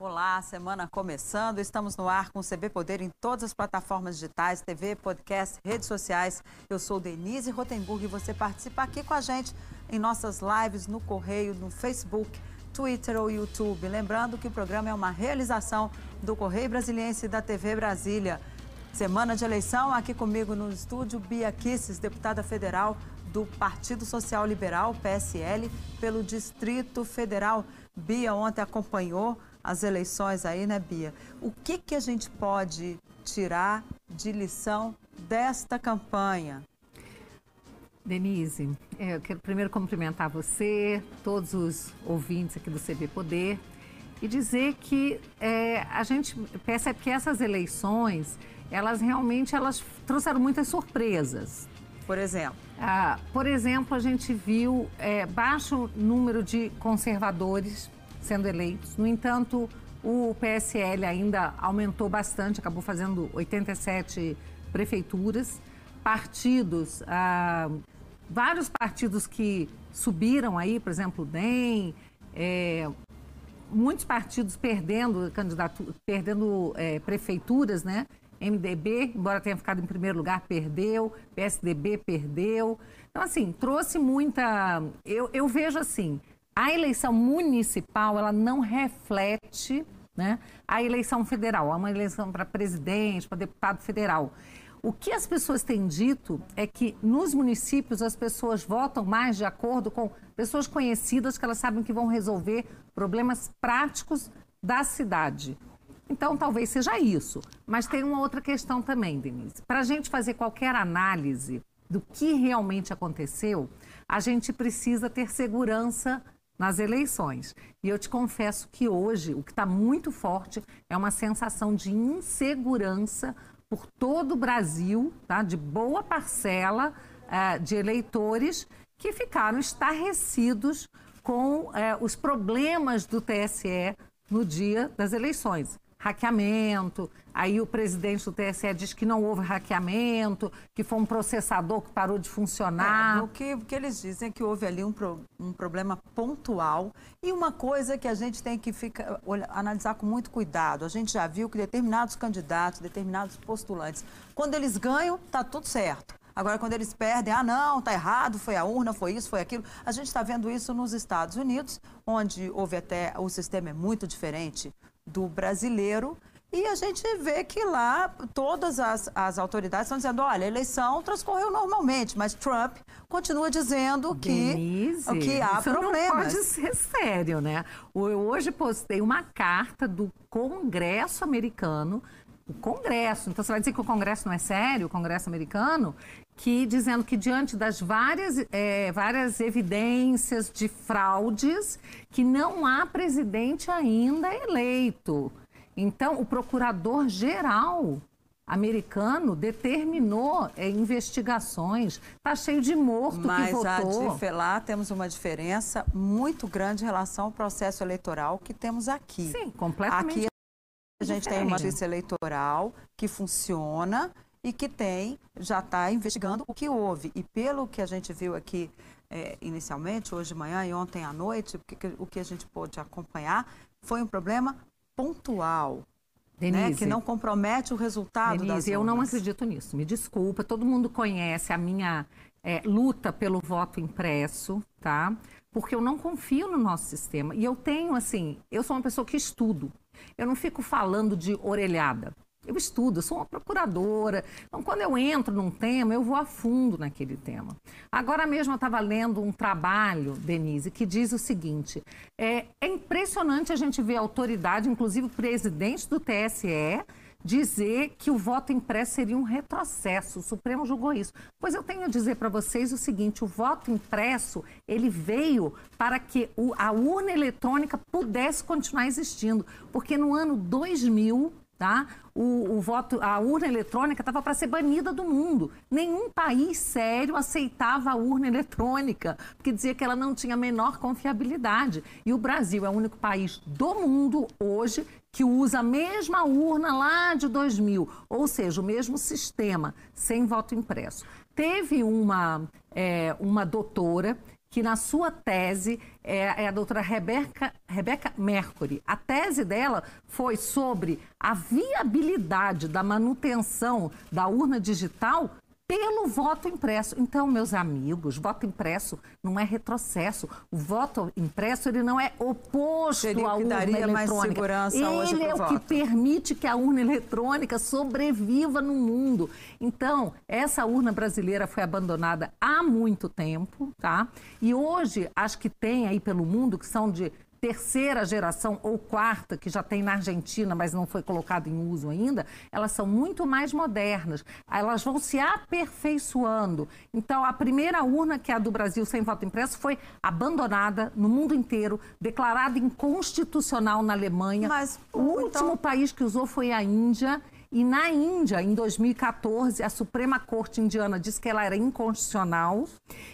Olá, semana começando. Estamos no ar com o CB Poder em todas as plataformas digitais, TV, podcast, redes sociais. Eu sou Denise Rotenburg e você participa aqui com a gente em nossas lives no Correio, no Facebook, Twitter ou YouTube. Lembrando que o programa é uma realização do Correio Brasiliense e da TV Brasília. Semana de eleição, aqui comigo no estúdio, Bia Kisses, deputada federal do Partido Social Liberal, PSL, pelo Distrito Federal. Bia ontem acompanhou as eleições aí, né, Bia? O que, que a gente pode tirar de lição desta campanha? Denise, é, eu quero primeiro cumprimentar você, todos os ouvintes aqui do CB Poder e dizer que é, a gente percebe que essas eleições, elas realmente elas trouxeram muitas surpresas. Por exemplo? Ah, por exemplo, a gente viu é, baixo número de conservadores sendo eleitos. No entanto, o PSL ainda aumentou bastante, acabou fazendo 87 prefeituras. Partidos, ah, vários partidos que subiram aí, por exemplo, o DEM, é, muitos partidos perdendo candidato, perdendo é, prefeituras, né? MDB, embora tenha ficado em primeiro lugar, perdeu, PSDB perdeu. Então, assim, trouxe muita. Eu, eu vejo assim, a eleição municipal ela não reflete né, a eleição federal, é uma eleição para presidente, para deputado federal. O que as pessoas têm dito é que nos municípios as pessoas votam mais de acordo com pessoas conhecidas que elas sabem que vão resolver problemas práticos da cidade. Então, talvez seja isso. Mas tem uma outra questão também, Denise. Para a gente fazer qualquer análise do que realmente aconteceu, a gente precisa ter segurança nas eleições. E eu te confesso que hoje o que está muito forte é uma sensação de insegurança por todo o Brasil, tá? de boa parcela uh, de eleitores que ficaram estarrecidos com uh, os problemas do TSE no dia das eleições hackeamento. Aí o presidente do TSE diz que não houve hackeamento, que foi um processador que parou de funcionar. É, o, que, o que eles dizem é que houve ali um, pro, um problema pontual e uma coisa que a gente tem que ficar, olha, analisar com muito cuidado. A gente já viu que determinados candidatos, determinados postulantes, quando eles ganham, está tudo certo. Agora, quando eles perdem, ah, não, está errado, foi a urna, foi isso, foi aquilo. A gente está vendo isso nos Estados Unidos, onde houve até, o sistema é muito diferente do brasileiro. E a gente vê que lá todas as, as autoridades estão dizendo: olha, a eleição transcorreu normalmente, mas Trump continua dizendo que, Denise, que há isso problemas. Não pode ser sério, né? Eu hoje postei uma carta do Congresso americano. O Congresso, então você vai dizer que o Congresso não é sério, o Congresso americano, que dizendo que diante das várias, é, várias evidências de fraudes, que não há presidente ainda eleito. Então, o procurador-geral americano determinou é, investigações. Está cheio de morto Mas que votou. Mas lá temos uma diferença muito grande em relação ao processo eleitoral que temos aqui. Sim, completamente. Aqui a gente diferente. tem uma justiça eleitoral que funciona e que tem, já está investigando o que houve. E pelo que a gente viu aqui é, inicialmente, hoje de manhã e ontem à noite, o que, o que a gente pôde acompanhar foi um problema pontual. Denise, né, que não compromete o resultado Denise, das eu não acredito nisso. Me desculpa, todo mundo conhece a minha é, luta pelo voto impresso, tá? Porque eu não confio no nosso sistema. E eu tenho, assim, eu sou uma pessoa que estudo. Eu não fico falando de orelhada. Eu estudo, eu sou uma procuradora. Então, quando eu entro num tema, eu vou a fundo naquele tema. Agora mesmo eu estava lendo um trabalho, Denise, que diz o seguinte: é, é impressionante a gente ver a autoridade, inclusive o presidente do TSE, dizer que o voto impresso seria um retrocesso. O Supremo julgou isso. Pois eu tenho a dizer para vocês o seguinte: o voto impresso ele veio para que a urna eletrônica pudesse continuar existindo, porque no ano 2000 Tá? O, o, voto, a urna eletrônica estava para ser banida do mundo. Nenhum país sério aceitava a urna eletrônica, porque dizia que ela não tinha a menor confiabilidade. E o Brasil é o único país do mundo hoje que usa a mesma urna lá de 2000, ou seja, o mesmo sistema, sem voto impresso. Teve uma, é, uma doutora que na sua tese é, é, a doutora Rebeca, Rebeca Mercury. A tese dela foi sobre a viabilidade da manutenção da urna digital pelo voto impresso. Então, meus amigos, voto impresso não é retrocesso. O voto impresso ele não é oposto Seria à urna daria eletrônica. Mais segurança ele hoje é o voto. que permite que a urna eletrônica sobreviva no mundo. Então, essa urna brasileira foi abandonada há muito tempo, tá? E hoje, as que tem aí pelo mundo, que são de terceira geração ou quarta, que já tem na Argentina, mas não foi colocado em uso ainda, elas são muito mais modernas. Elas vão se aperfeiçoando. Então, a primeira urna, que é a do Brasil sem voto impresso, foi abandonada no mundo inteiro, declarada inconstitucional na Alemanha. Mas, o então- último país que usou foi a Índia. E na Índia, em 2014, a Suprema Corte Indiana disse que ela era inconstitucional.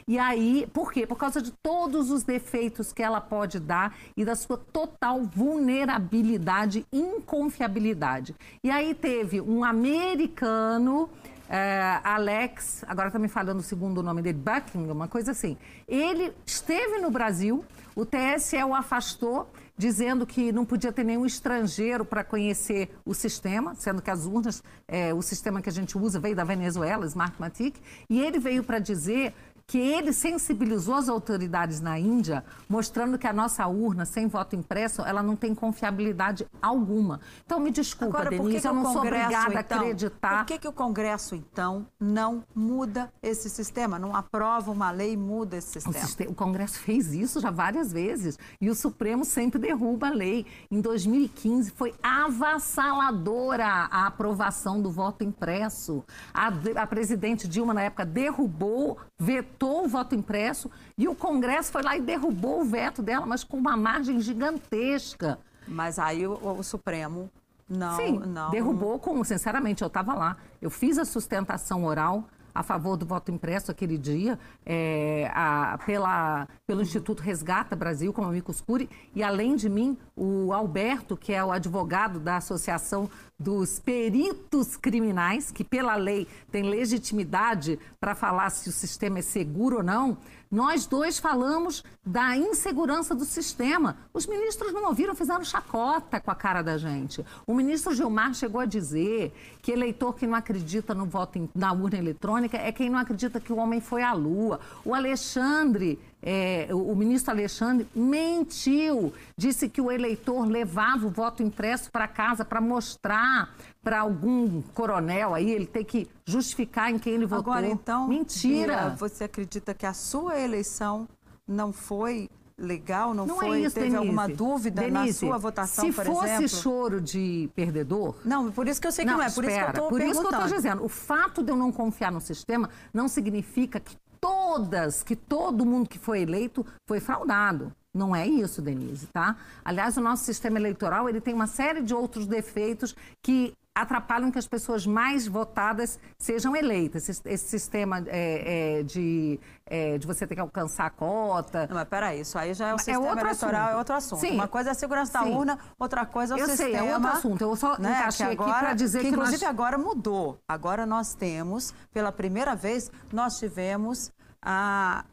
E aí, por quê? Por causa de todos os defeitos que ela pode dar e da sua total vulnerabilidade inconfiabilidade. E aí teve um americano. é, Alex, agora está me falando o segundo nome dele, Buckingham, uma coisa assim. Ele esteve no Brasil, o TSE o afastou, dizendo que não podia ter nenhum estrangeiro para conhecer o sistema, sendo que as urnas, é, o sistema que a gente usa veio da Venezuela, Smartmatic, e ele veio para dizer que ele sensibilizou as autoridades na Índia, mostrando que a nossa urna, sem voto impresso, ela não tem confiabilidade alguma. Então, me desculpa, Agora, por que Denise, que eu não sou obrigada então, a acreditar. Por que, que o Congresso, então, não muda esse sistema? Não aprova uma lei e muda esse O, sistema? siste- o Congresso fez isso já várias vezes e o Supremo sempre derruba a lei. Em 2015 foi avassaladora a aprovação do voto impresso. A, a presidente Dilma, na época, derrubou, vetou o voto impresso e o Congresso foi lá e derrubou o veto dela, mas com uma margem gigantesca. Mas aí o, o Supremo não, Sim, não derrubou com, sinceramente, eu estava lá. Eu fiz a sustentação oral a favor do voto impresso aquele dia, é, a- pela, pelo Instituto Resgata Brasil, como amicus curi, e além de mim, o Alberto, que é o advogado da Associação dos Peritos Criminais, que pela lei tem legitimidade para falar se o sistema é seguro ou não, nós dois falamos da insegurança do sistema. Os ministros não ouviram, fizeram chacota com a cara da gente. O ministro Gilmar chegou a dizer que eleitor que não acredita no voto na urna eletrônica é quem não acredita que o homem foi à Lua. O Alexandre, é, o, ministro Alexandre, mentiu. Disse que o eleitor levava o voto impresso para casa para mostrar para algum coronel aí, ele tem que justificar em quem ele votou. Agora, então, Mentira! Você acredita que a sua eleição não foi legal, não, Não foi? é isso, teve Denise. alguma dúvida Denise, na sua votação, se por fosse exemplo? choro de perdedor... Não, por isso que eu sei que não, é, por isso que eu espera, estou por isso que eu estou dizendo. O fato de eu não confiar no sistema não significa que todas, que todo mundo que foi eleito foi fraudado. Não é isso, Denise, tá? Aliás, o nosso sistema eleitoral ele tem uma série de outros defeitos que atrapalham que as pessoas mais votadas sejam eleitas. Esse, esse sistema é, é, de, é, de você ter que alcançar a cota. Não, mas peraí, isso aí já é o É sistema outro eleitoral, assunto. é outro assunto. Sim. Uma coisa é a segurança da Sim. urna, outra coisa é o Eu sei, sistema. é outro assunto. Eu só né, encaixei que aqui agora, pra dizer que nós- Inclusive agora mudou. Agora nós temos, pela primeira vez, nós tivemos a...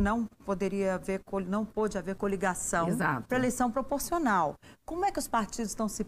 Não poderia haver, não pôde haver coligação para eleição proporcional. Como é que os partidos estão se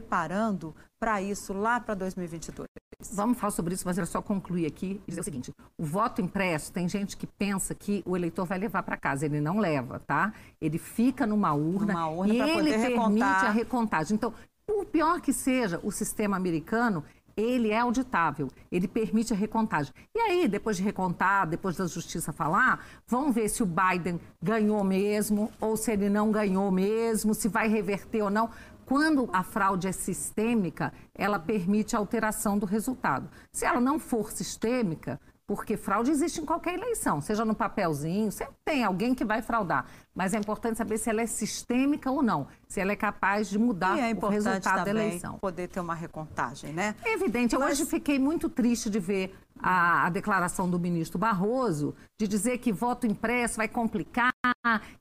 preparando para isso lá para 2022? Vamos falar sobre isso, mas era só concluir aqui e dizer o seguinte: o voto impresso, tem gente que pensa que o eleitor vai levar para casa. Ele não leva, tá? Ele fica numa urna, Numa urna e ele permite recontar. a recontagem. Então, por pior que seja o sistema americano, ele é auditável, ele permite a recontagem. E aí, depois de recontar, depois da justiça falar, vamos ver se o Biden ganhou mesmo ou se ele não ganhou mesmo, se vai reverter ou não. Quando a fraude é sistêmica, ela permite a alteração do resultado. Se ela não for sistêmica, porque fraude existe em qualquer eleição, seja no papelzinho, sempre tem alguém que vai fraudar. Mas é importante saber se ela é sistêmica ou não, se ela é capaz de mudar é o resultado da eleição. poder ter uma recontagem, né? É evidente, eu Mas- hoje fiquei muito triste de ver a, a, declaração do ministro Barroso de dizer que voto impresso vai complicar,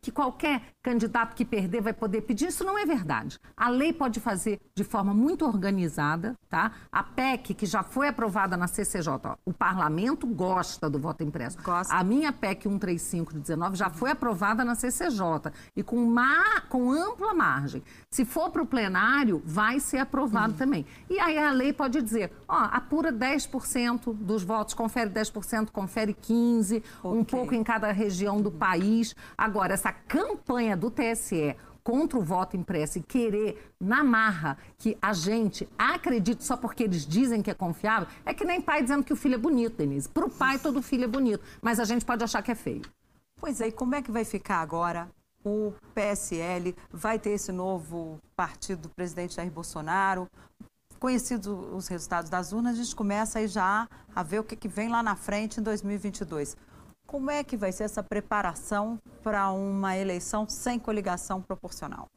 que qualquer candidato que perder vai poder pedir. Isso não é verdade. A lei pode fazer de forma muito organizada, tá? A PEC, que já foi aprovada na CCJ, ó, o parlamento gosta do voto impresso. Gosta. A minha PEC 135 de 19 já foi aprovada na CCJ e com, ma com ampla margem. Se for para o plenário, vai ser aprovado uhum. também. E aí a lei pode dizer, ó, apura 10% dos votos, confere 10%, confere 15%, okay. um pouco em cada região do país. Agora, essa campanha do TSE contra o voto impresso e querer na marra que a gente acredite só porque eles dizem que é confiável, é que nem pai dizendo que o filho é bonito, Denise. Para o pai, todo filho é bonito, mas a gente pode achar que é feio. Pois é, e como é que vai ficar agora o PSL? Vai ter esse novo partido do presidente Jair Bolsonaro? Conhecidos os resultados das urnas, a gente começa aí já a ver o que, que vem lá na frente em 2022. Como é que vai ser essa preparação para uma eleição sem coligação proporcional?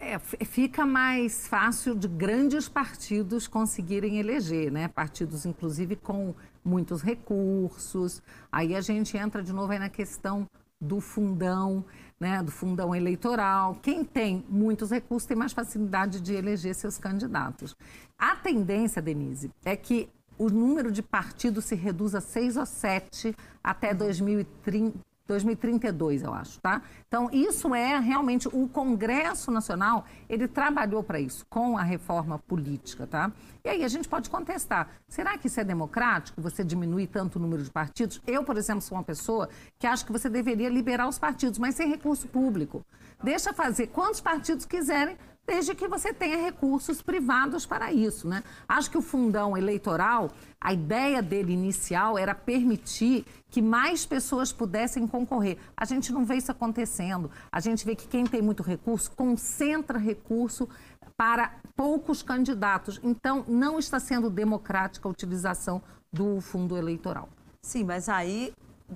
É, fica mais fácil de grandes partidos conseguirem eleger, né? Partidos, inclusive, com muitos recursos. Aí a gente entra de novo na questão do fundão, né, do fundão eleitoral. Quem tem muitos recursos tem mais facilidade de eleger seus candidatos. A tendência, Denise, é que o número de partidos se reduz a seis ou sete até 2030, 2032, eu acho, tá? Então, isso é realmente o Congresso Nacional, ele trabalhou para isso, com a reforma política, tá? E aí a gente pode contestar, será que isso é democrático, você diminuir tanto o número de partidos? Eu, por exemplo, sou uma pessoa que acho que você deveria liberar os partidos, mas sem recurso público. Deixa fazer quantos partidos quiserem, desde que você tenha recursos privados para isso, né? Acho que o fundão eleitoral, a ideia dele inicial era permitir que mais pessoas pudessem concorrer. A gente não vê isso acontecendo. A gente vê que quem tem muito recurso concentra recurso para poucos candidatos. Então, não está sendo democrática a utilização do fundo eleitoral. Sim, mas aí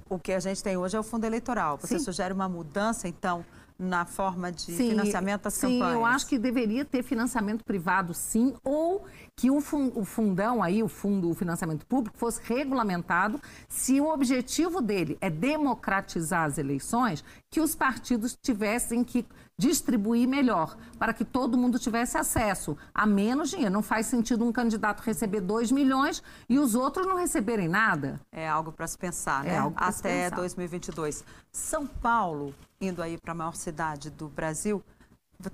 o que a gente tem hoje é o fundo eleitoral. Você Sim. sugere uma mudança, então, na forma de sim, financiamento das sim, campanhas? Sim, eu acho que deveria ter financiamento privado, sim, ou que o, fundão aí, o fundo, o financiamento público, fosse regulamentado. Se o objetivo dele é democratizar as eleições, que os partidos tivessem que distribuir melhor, para que todo mundo tivesse acesso a menos dinheiro. Não faz sentido um candidato receber 2 milhões e os outros não receberem nada. É algo para se pensar, né? É algo Até pensar. 2022. São Paulo, indo aí para a maior cidade do Brasil,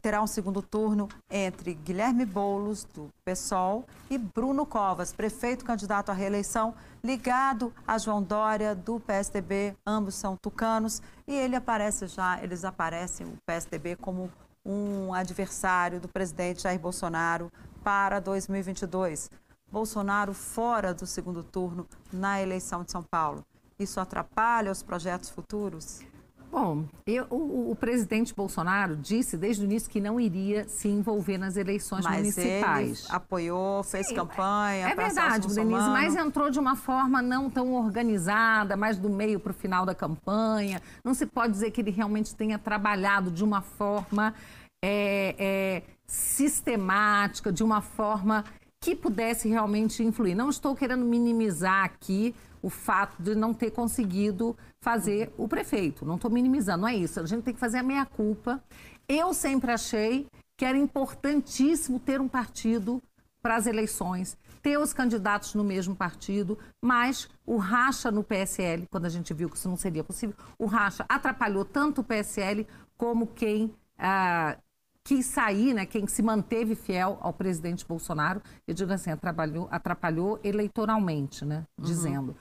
terá um segundo turno entre Guilherme Boulos, do PSOL, e Bruno Covas, prefeito candidato à reeleição, ligado a João Dória, do PSDB. Ambos são tucanos e ele aparece já, eles aparecem, o PSDB, como um adversário do presidente Jair Bolsonaro para 2022. Bolsonaro fora do segundo turno na eleição de São Paulo. Isso atrapalha os projetos futuros? Bom, eu, o, o, presidente Bolsonaro disse desde o início que não iria se envolver nas eleições mas municipais. Ele apoiou, fez Sim, campanha. É verdade, Denise, mas entrou de uma forma não tão organizada, mais do meio para o final da campanha. Não se pode dizer que ele realmente tenha trabalhado de uma forma é, é, sistemática, de uma forma que pudesse realmente influir. Não estou querendo minimizar aqui o fato de não ter conseguido fazer o prefeito. Não estou minimizando, não é isso. A gente tem que fazer a meia-culpa. Eu sempre achei que era importantíssimo ter um partido para as eleições, ter os candidatos no mesmo partido, mas o racha no PSL, quando a gente viu que isso não seria possível, o racha atrapalhou tanto o PSL como quem ah, quis sair, né, quem se manteve fiel ao presidente Bolsonaro, eu digo assim, atrapalhou, atrapalhou eleitoralmente, né, uhum. dizendo.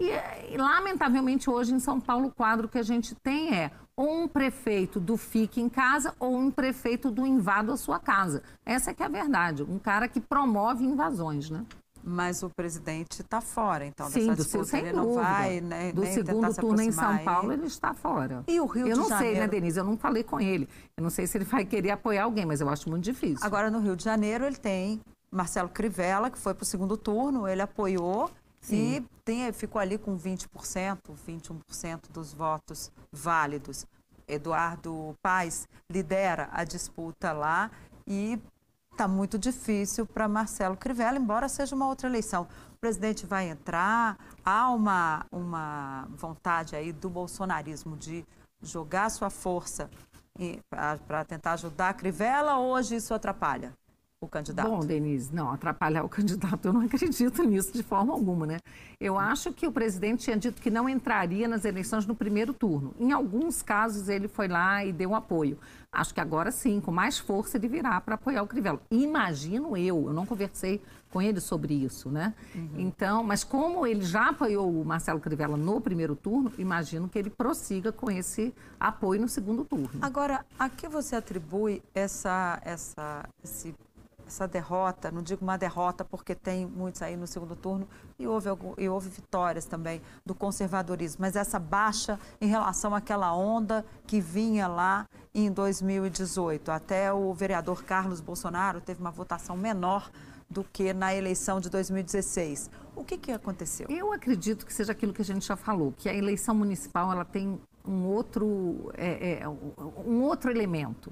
E, e, lamentavelmente, hoje em São Paulo, o quadro que a gente tem é um prefeito do fique em casa ou um prefeito do invado a sua casa. Essa é que é a verdade. Um cara que promove invasões, né? Mas o presidente está fora, então, Sim, dessa disputa. Sem ele não vai, né, Do segundo turno em São Paulo, ele está fora. E o Rio eu de Janeiro? Eu não sei, né, Denise? Eu não falei com ele. Eu não sei se ele vai querer apoiar alguém, mas eu acho muito difícil. Agora, no Rio de Janeiro, ele tem Marcelo Crivella, que foi para o segundo turno, ele apoiou Sim. e tem, ficou ali com 20%, 21% dos votos válidos. Eduardo Paes lidera a disputa lá e está muito difícil para Marcelo Crivella, embora seja uma outra eleição. O presidente vai entrar, há uma, uma vontade aí do bolsonarismo de jogar sua força para tentar ajudar a Crivella, hoje isso atrapalha? O candidato? Bom, Denise, não, atrapalhar o candidato, eu não acredito nisso de forma alguma, né? Eu acho que o presidente tinha dito que não entraria nas eleições no primeiro turno. Em alguns casos, ele foi lá e deu apoio. Acho que agora sim, com mais força, ele virá para apoiar o Crivella. Imagino eu, eu não conversei com ele sobre isso, né? Uhum. Então, mas como ele já apoiou o Marcelo Crivella no primeiro turno, imagino que ele prossiga com esse apoio no segundo turno. Agora, a que você atribui essa, essa, esse essa derrota, não digo uma derrota porque tem muitos aí no segundo turno e houve, e houve vitórias também do conservadorismo, mas essa baixa em relação àquela onda que vinha lá em 2018. Até o vereador Carlos Bolsonaro teve uma votação menor do que na eleição de 2016. O que, que aconteceu? Eu acredito que seja aquilo que a gente já falou, que a eleição municipal ela tem um outro, é, é, um outro elemento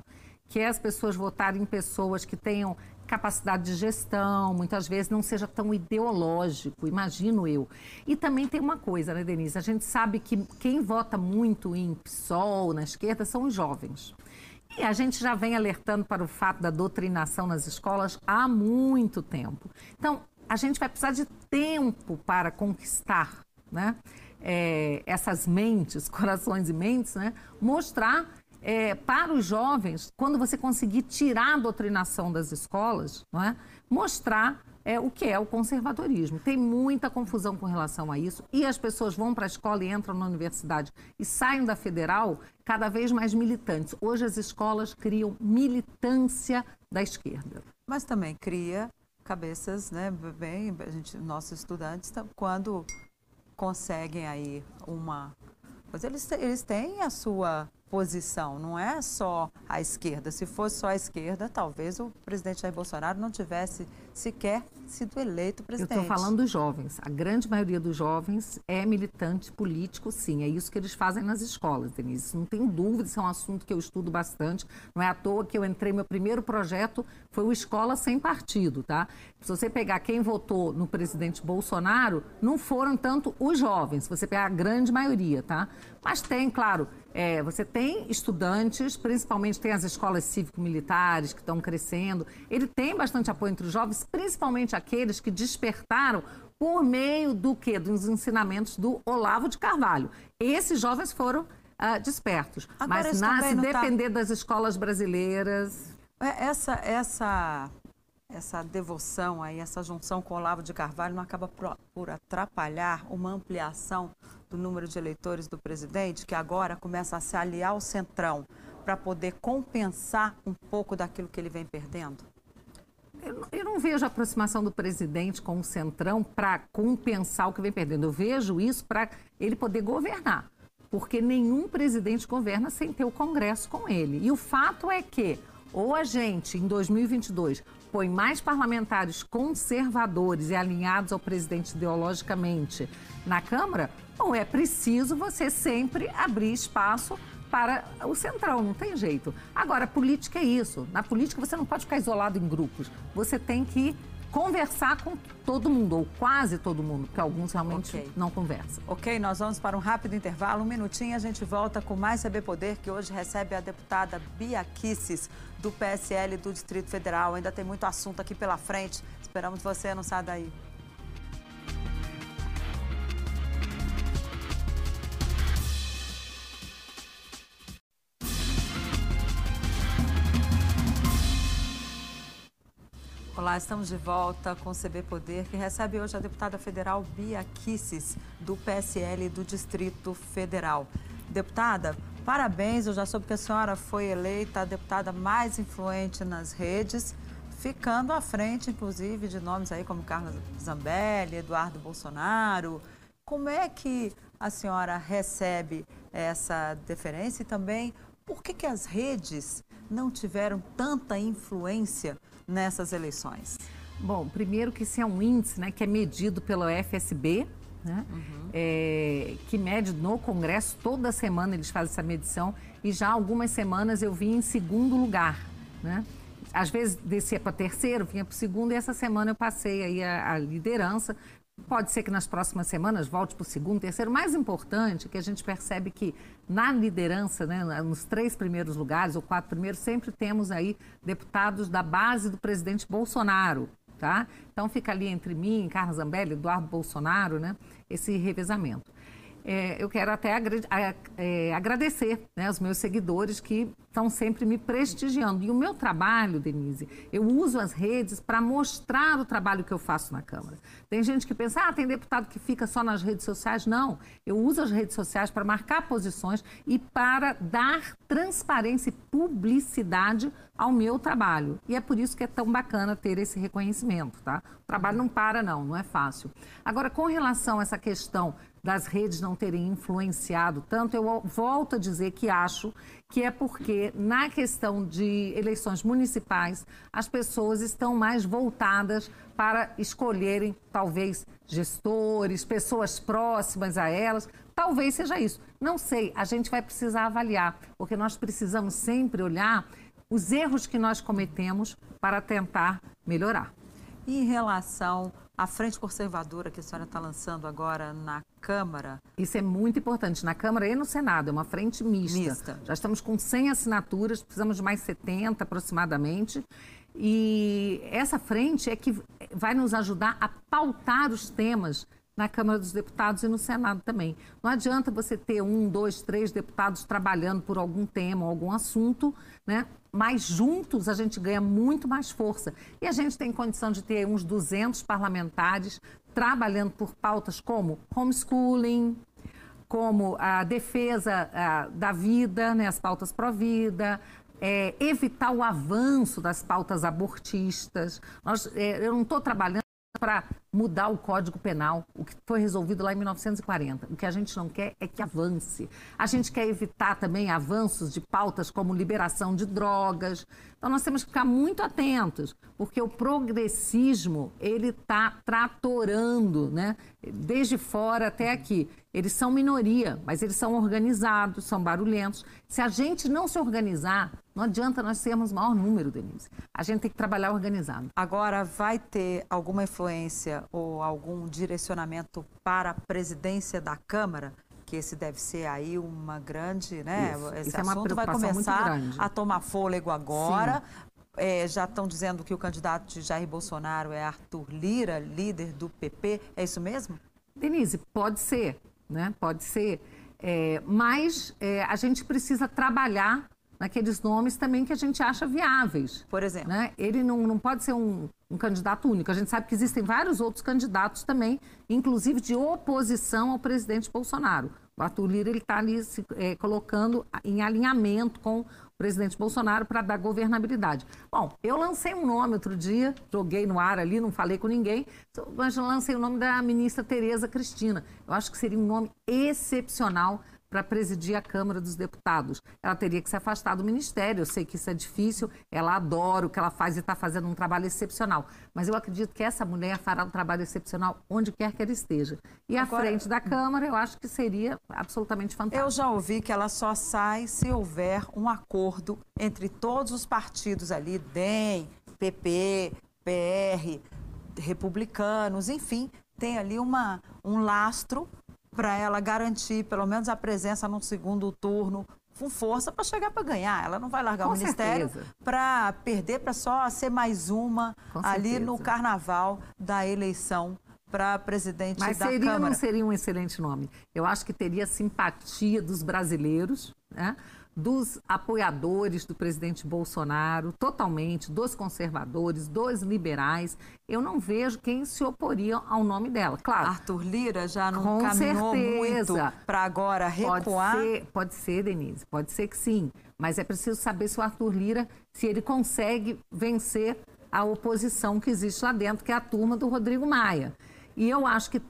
que é as pessoas votarem em pessoas que tenham capacidade de gestão, muitas vezes não seja tão ideológico, imagino eu. E também tem uma coisa, né, Denise? A gente sabe que quem vota muito em PSOL, na esquerda, são os jovens. E a gente já vem alertando para o fato da doutrinação nas escolas há muito tempo. Então, a gente vai precisar de tempo para conquistar né? É, essas mentes, corações e mentes, né? mostrar é, para os jovens, quando você conseguir tirar a doutrinação das escolas, não é? mostrar é, o que é o conservadorismo. Tem muita confusão com relação a isso e as pessoas vão para a escola e entram na universidade e saem da federal cada vez mais militantes. Hoje as escolas criam militância da esquerda. Mas também cria cabeças, né, bem, a gente, nossos estudantes, quando conseguem aí uma... Mas eles, eles têm a sua posição, não é só a esquerda. Se fosse só a esquerda, talvez o presidente Jair Bolsonaro não tivesse sequer sido eleito presidente. Eu estou falando dos jovens. A grande maioria dos jovens é militante político, sim. É isso que eles fazem nas escolas, Denise. Não tem dúvida, isso é um assunto que eu estudo bastante. Não é à toa que eu entrei, meu primeiro projeto foi o Escola Sem Partido, tá? Se você pegar quem votou no presidente Bolsonaro, não foram tanto os jovens, se você pegar a grande maioria, tá? Mas tem, claro, é, você tem estudantes, principalmente tem as escolas cívico-militares que estão crescendo. Ele tem bastante apoio entre os jovens, principalmente aqueles que despertaram por meio do quê? Dos ensinamentos do Olavo de Carvalho. Esses jovens foram uh, despertos. Agora, Mas na, se tá depender tá... das escolas brasileiras. É, essa, essa, essa devoção aí, essa junção com o Olavo de Carvalho não acaba por, atrapalhar uma ampliação do número de eleitores do presidente, que agora começa a se aliar ao centrão para poder compensar um pouco daquilo que ele vem perdendo? Eu não vejo a aproximação do presidente com o Centrão para compensar o que vem perdendo. Eu vejo isso para ele poder governar. Porque nenhum presidente governa sem ter o Congresso com ele. E o fato é que, ou a gente, em 2022, põe mais parlamentares conservadores e alinhados ao presidente ideologicamente na Câmara, ou é preciso você sempre abrir espaço para o centrão, não tem jeito. Agora, política é isso. Na política você não pode ficar isolado em grupos. Você tem que conversar com todo mundo, ou quase todo mundo, porque alguns realmente okay. não conversam. Ok, nós vamos para um rápido intervalo, um minutinho, a gente volta com mais CB Poder, que hoje recebe a deputada Bia Kisses, do PSL do Distrito Federal. Ainda tem muito assunto aqui pela frente. Esperamos você, não saia daí. Olá, estamos de volta com o CB Poder, que recebe hoje a deputada federal Bia Kisses, do PSL do Distrito Federal. Deputada, parabéns, eu já soube que a senhora foi eleita a deputada mais influente nas redes, ficando à frente, inclusive, de nomes aí como Carlos Zambelli, Eduardo Bolsonaro. Como é que a senhora recebe essa deferência e também por que, que as redes não tiveram tanta influência nessas eleições? Bom, primeiro que isso é um índice né, que é medido pelo FSB, né, uhum. é, que mede no Congresso, toda semana eles fazem essa medição, e já algumas semanas eu vim em segundo lugar. Né? às vezes descia para terceiro, vinha para o segundo, e essa semana eu passei aí a, a liderança. Pode ser que nas próximas semanas volte para o segundo, terceiro. Mais importante é que a gente percebe que na liderança, né, nos três primeiros lugares, ou quatro primeiros, sempre temos aí deputados da base do presidente Bolsonaro. Tá? Então fica ali entre mim, Carlos Zambelli, Eduardo Bolsonaro, né, esse revezamento é, eu quero até é, agradecer né, aos meus seguidores que estão sempre me prestigiando. E o meu trabalho, Denise, eu uso as redes para mostrar o trabalho que eu faço na Câmara. Tem gente que pensa, ah, tem deputado que fica só nas redes sociais. Não, eu uso as redes sociais para marcar posições e para dar transparência e publicidade ao meu trabalho. E é por isso que é tão bacana ter esse reconhecimento, tá? O trabalho não para, não, não é fácil. Agora, com relação a essa questão das redes não terem influenciado tanto, eu volto a dizer que acho que é porque na questão de eleições municipais as pessoas estão mais voltadas para escolherem talvez gestores, pessoas próximas a elas. Talvez seja isso. Não sei, a gente vai precisar avaliar, porque nós precisamos sempre olhar os erros que nós cometemos para tentar melhorar. Em relação à frente conservadora que a senhora está lançando agora na Câmara. Isso é muito importante, na Câmara e no Senado, é uma frente mista. mista. Já estamos com 100 assinaturas, precisamos de mais 70 aproximadamente. E essa frente é que vai nos ajudar a pautar os temas na Câmara dos Deputados e no Senado também. Não adianta você ter um, dois, três deputados trabalhando por algum tema, algum assunto, né? Mas juntos a gente ganha muito mais força. E a gente tem condição de ter uns 200 parlamentares trabalhando por pautas como homeschooling, como a defesa a, da vida, né, as pautas pró-vida, é, evitar o avanço das pautas abortistas. Nós, é, eu não estou trabalhando para mudar o Código Penal, o que foi resolvido lá em 1940. O que a gente não quer é que avance. A gente quer evitar também avanços de pautas como liberação de drogas. Então nós temos que ficar muito atentos, porque o progressismo ele está tratorando, né? Desde fora até aqui. Eles são minoria, mas eles são organizados, são barulhentos. Se a gente não se organizar, não adianta nós sermos maior número, Denise. A gente tem que trabalhar organizado. Agora, vai ter alguma influência ou algum direcionamento para a presidência da Câmara? Que esse deve ser aí uma grande, né? Isso, esse isso assunto é vai começar a tomar fôlego agora. É, já estão dizendo que o candidato de Jair Bolsonaro é Arthur Lira, líder do PP. É isso mesmo? Denise, pode ser, né? Pode ser. É, mas é, a gente precisa trabalhar naqueles nomes também que a gente acha viáveis. Por exemplo? Né? Ele não, não pode ser um, um candidato único. A gente sabe que existem vários outros candidatos também, inclusive de oposição ao presidente Bolsonaro. O Arthur Lira está ali se é, colocando em alinhamento com o presidente Bolsonaro para dar governabilidade. Bom, eu lancei um nome outro dia, joguei no ar ali, não falei com ninguém, mas lancei o nome da ministra Tereza Cristina. Eu acho que seria um nome excepcional para presidir a Câmara dos Deputados. Ela teria que se afastar do Ministério. Eu sei que isso é difícil, ela adora o que ela faz e está fazendo um trabalho excepcional. Mas eu acredito que essa mulher fará um trabalho excepcional onde quer que ela esteja. E Agora, à frente da Câmara, eu acho que seria absolutamente fantástico. Eu já ouvi que ela só sai se houver um acordo entre todos os partidos ali, DEM, PP, PR, republicanos, enfim, tem ali uma, um lastro para ela garantir pelo menos a presença no segundo turno com força para chegar para ganhar. Ela não vai largar com o ministério para perder para só ser mais uma com ali certeza. no carnaval da eleição para presidente Mas da seria, Câmara. Mas seria um excelente nome. Eu acho que teria simpatia dos brasileiros, né? Dos apoiadores do presidente Bolsonaro, totalmente, dos conservadores, dos liberais. Eu não vejo quem se oporia ao nome dela. Claro. Arthur Lira já não com caminhou certeza. muito para agora recuar? Pode ser, pode ser, Denise, pode ser que sim. Mas é preciso saber se o Arthur Lira, se ele consegue vencer a oposição que existe lá dentro, que é a turma do Rodrigo Maia. E eu acho que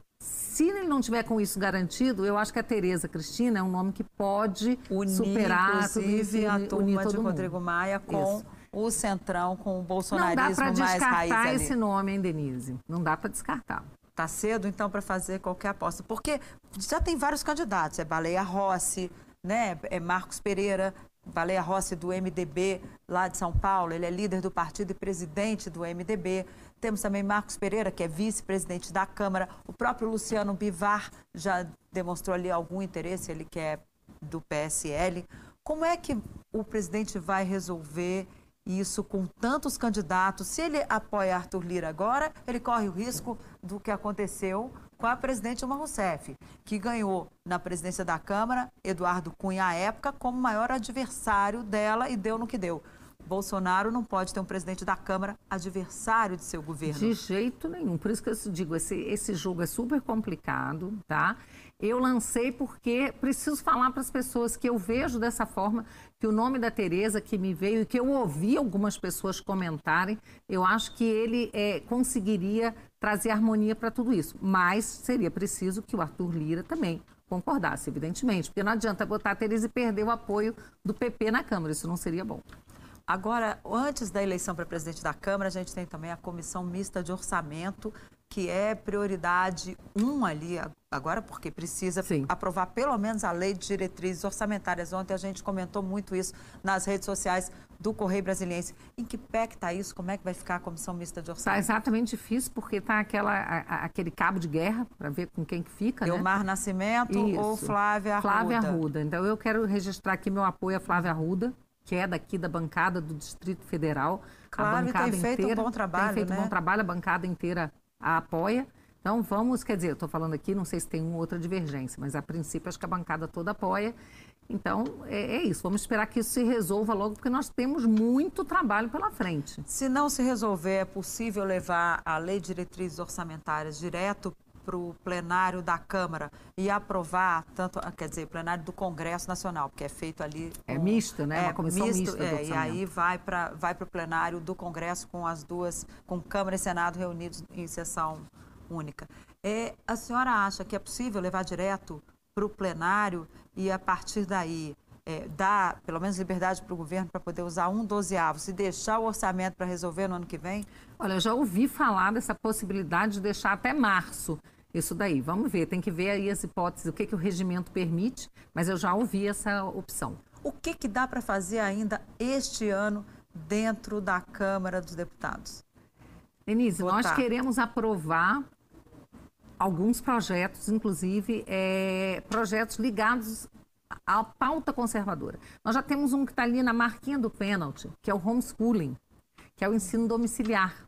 se ele não tiver com isso garantido, eu acho que a Tereza Cristina é um nome que pode unir, superar inclusive, a turma de Rodrigo Maia com isso. o Centrão, com o bolsonarismo mais raiz Não dá para descartar esse nome, hein, Denise? Não dá para descartar. Tá cedo, então, para fazer qualquer aposta. Porque já tem vários candidatos. É Baleia Rossi, né? é Marcos Pereira, Baleia Rossi, do MDB, lá de São Paulo, ele é líder do partido e presidente do MDB. Temos também Marcos Pereira, que é vice-presidente da Câmara. O próprio Luciano Bivar já demonstrou ali algum interesse, ele que é do PSL. Como é que o presidente vai resolver isso com tantos candidatos? Se ele apoia Arthur Lira agora, ele corre o risco do que aconteceu com a presidente Dilma Rousseff, que ganhou na presidência da Câmara, Eduardo Cunha, à época, como maior adversário dela e deu no que deu. Bolsonaro não pode ter um presidente da Câmara adversário de seu governo. De jeito nenhum. Por isso que eu digo, esse, esse jogo é super complicado, tá? Eu lancei porque preciso falar para as pessoas que eu vejo dessa forma que o nome da Tereza que me veio e que eu ouvi algumas pessoas comentarem, eu acho que ele é, conseguiria trazer harmonia para tudo isso. Mas seria preciso que o Arthur Lira também concordasse, evidentemente, porque não adianta botar a Tereza e perder o apoio do PP na Câmara, isso não seria bom. Agora, antes da eleição para presidente da Câmara, a gente tem também a comissão mista de orçamento, que é prioridade um ali, agora porque precisa Sim. aprovar pelo menos a lei de diretrizes orçamentárias. Ontem a gente comentou muito isso nas redes sociais do Correio Brasiliense. Em que pé que está isso? Como é que vai ficar a comissão mista de orçamento? Está exatamente difícil, porque está aquele cabo de guerra para ver com quem que fica, né? Mar Nascimento isso. ou Flávia Arruda? Flávia Arruda. Então eu quero registrar aqui meu apoio a Flávia Arruda que é daqui da bancada do Distrito Federal. Claro, a bancada tem feito inteira, um bom trabalho, Tem feito né? um bom trabalho, a bancada inteira a apoia. Então vamos, quer dizer, eu estou falando aqui, não sei se tem uma outra divergência, mas a princípio acho que a bancada toda apoia. Então é, é, isso, vamos esperar que isso se resolva logo, porque nós temos muito trabalho pela frente. Se não se resolver, é possível levar a lei de diretrizes orçamentárias direto para o plenário da Câmara e aprovar, tanto, quer dizer, plenário do Congresso Nacional, porque é feito ali. É misto, né? É, Uma comissão misto, mista. É, e aí vai para vai o plenário do Congresso com as duas, com Câmara e Senado reunidos em sessão única. É, a senhora acha que é possível levar direto para o plenário e a partir daí é, dar, pelo menos, liberdade para o governo para poder usar um dozeavo e deixar o orçamento para resolver no ano que vem? Olha, eu já ouvi falar dessa possibilidade de deixar até março isso daí. Vamos ver, tem que ver aí as hipóteses, o que, que o regimento permite, mas eu já ouvi essa opção. O que, que dá para fazer ainda este ano dentro da Câmara dos Deputados? Denise, nós queremos aprovar alguns projetos, inclusive é, projetos ligados à pauta conservadora. Nós já temos um que está ali na marquinha do pênalti, que é o homeschooling, que é o ensino domiciliar.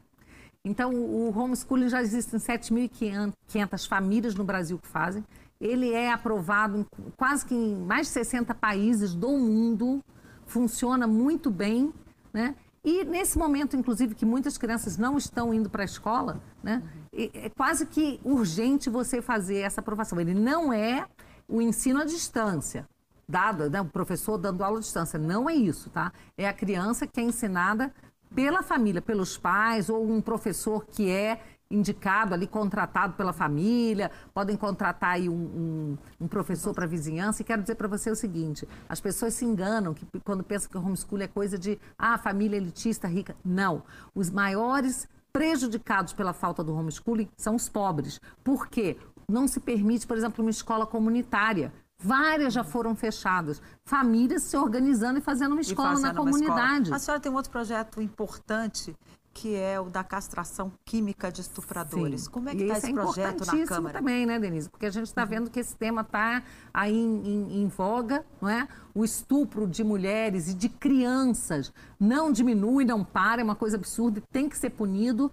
Então, o homeschooling já existem 7.500 famílias no Brasil que fazem. Ele é aprovado em, quase que em mais de 60 países do mundo. Funciona muito bem, né? E nesse momento, inclusive, que muitas crianças não estão indo para a escola, né? É quase que urgente você fazer essa aprovação. Ele não é o ensino à distância, dado, né? o professor dando aula à distância. Não é isso, tá? É a criança que é ensinada pela família, pelos pais, ou um professor que é indicado ali, contratado pela família, podem contratar aí um, um, um professor para a vizinhança. E quero dizer para você o seguinte: as pessoas se enganam que, quando pensam que o homeschool é coisa de ah, família elitista, rica. Não. Os maiores prejudicados pela falta do homeschooling são os pobres. Por quê? Não se permite, por exemplo, uma escola comunitária. Várias já foram fechadas. Famílias se organizando e fazendo uma escola fazendo na comunidade. Escola. A senhora tem um outro projeto importante que é o da castração química de estupradores. Sim. Como é que está esse é projeto na Câmara? também, né, Denise? Porque a gente está uhum. vendo que esse tema está aí em, em, em, voga, não é? O estupro de mulheres e de crianças não diminui, não para, é uma coisa absurda e tem que ser punido.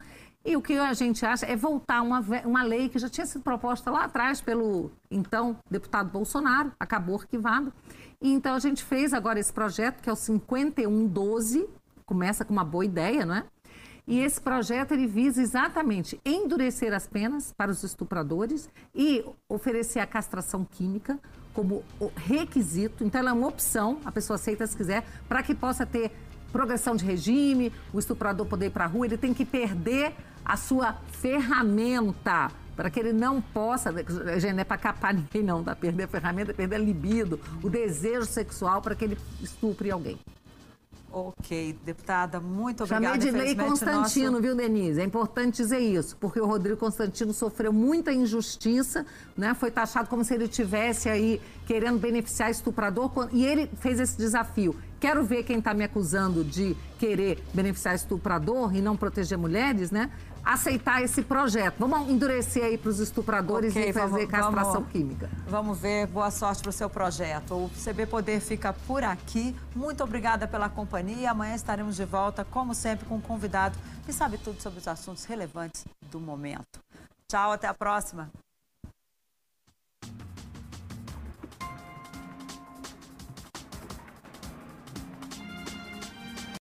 E o que a gente acha é voltar uma, uma lei que já tinha sido proposta lá atrás pelo então deputado Bolsonaro, acabou arquivado. E então a gente fez agora esse projeto, que é o 5112, começa com uma boa ideia, não é? E esse projeto ele visa exatamente endurecer as penas para os estupradores e oferecer a castração química como requisito. Então, ela é uma opção, a pessoa aceita se quiser, para que possa ter progressão de regime, o estuprador poder ir para a rua, ele tem que perder a sua ferramenta para que ele não possa, gente, não é para capar ninguém não, tá? Perder a ferramenta, perder a libido, o desejo sexual para que ele estupre alguém. Ok, deputada, muito obrigada. Chamei de lei Constantino, nosso... viu, Denise? É importante dizer isso, porque o Rodrigo Constantino sofreu muita injustiça, né? Foi taxado como se ele tivesse aí querendo beneficiar estuprador e ele fez esse desafio. Quero ver quem está me acusando de querer beneficiar estuprador e não proteger mulheres, né? Aceitar esse projeto. Vamos endurecer aí para os estupradores okay, e fazer vamos, castração vamos, química. Vamos ver. Boa sorte para o seu projeto. O CB Poder fica por aqui. Muito obrigada pela companhia. Amanhã estaremos de volta, como sempre, com um convidado que sabe tudo sobre os assuntos relevantes do momento. Tchau, até a próxima.